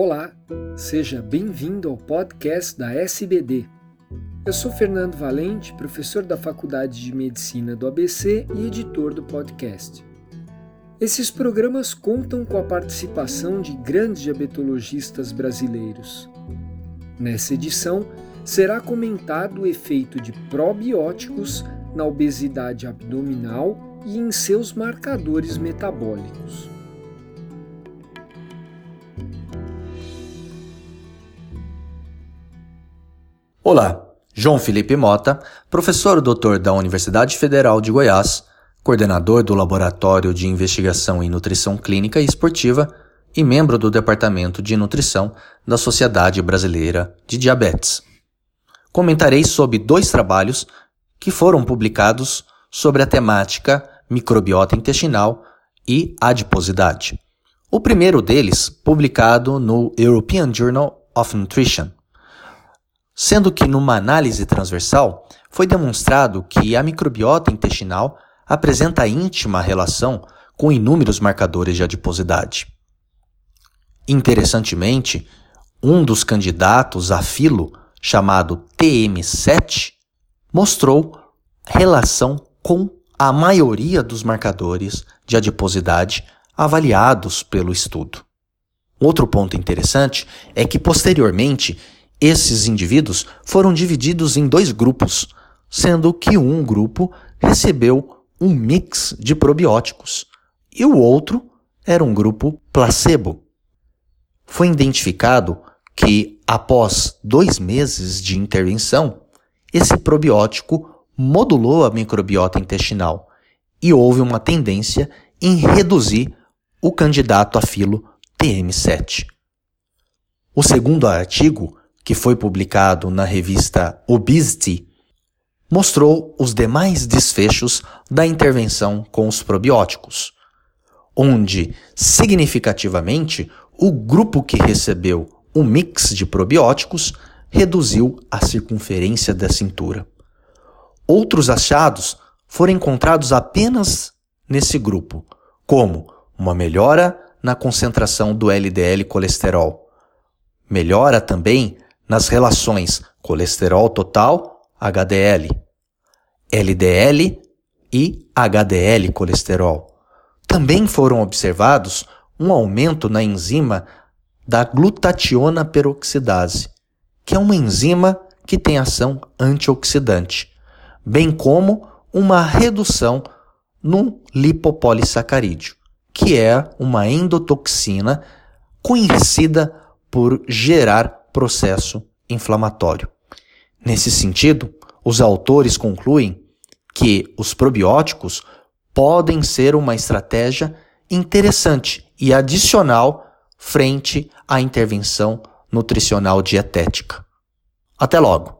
Olá, seja bem-vindo ao podcast da SBD. Eu sou Fernando Valente, professor da Faculdade de Medicina do ABC e editor do podcast. Esses programas contam com a participação de grandes diabetologistas brasileiros. Nessa edição, será comentado o efeito de probióticos na obesidade abdominal e em seus marcadores metabólicos. Olá, João Felipe Mota, professor doutor da Universidade Federal de Goiás, coordenador do Laboratório de Investigação em Nutrição Clínica e Esportiva e membro do Departamento de Nutrição da Sociedade Brasileira de Diabetes. Comentarei sobre dois trabalhos que foram publicados sobre a temática microbiota intestinal e adiposidade. O primeiro deles, publicado no European Journal of Nutrition, sendo que numa análise transversal foi demonstrado que a microbiota intestinal apresenta íntima relação com inúmeros marcadores de adiposidade. Interessantemente, um dos candidatos a filo, chamado TM7, mostrou relação com a maioria dos marcadores de adiposidade avaliados pelo estudo. Outro ponto interessante é que, posteriormente, esses indivíduos foram divididos em dois grupos, sendo que um grupo recebeu um mix de probióticos e o outro era um grupo placebo. Foi identificado que, após dois meses de intervenção, esse probiótico modulou a microbiota intestinal e houve uma tendência em reduzir o candidato a filo TM7. O segundo artigo que foi publicado na revista Obesity, mostrou os demais desfechos da intervenção com os probióticos, onde, significativamente, o grupo que recebeu o mix de probióticos reduziu a circunferência da cintura. Outros achados foram encontrados apenas nesse grupo, como uma melhora na concentração do LDL colesterol, melhora também nas relações colesterol total, HDL, LDL e HDL colesterol. Também foram observados um aumento na enzima da glutationa peroxidase, que é uma enzima que tem ação antioxidante, bem como uma redução no lipopolissacarídeo, que é uma endotoxina conhecida por gerar processo inflamatório. Nesse sentido, os autores concluem que os probióticos podem ser uma estratégia interessante e adicional frente à intervenção nutricional dietética. Até logo!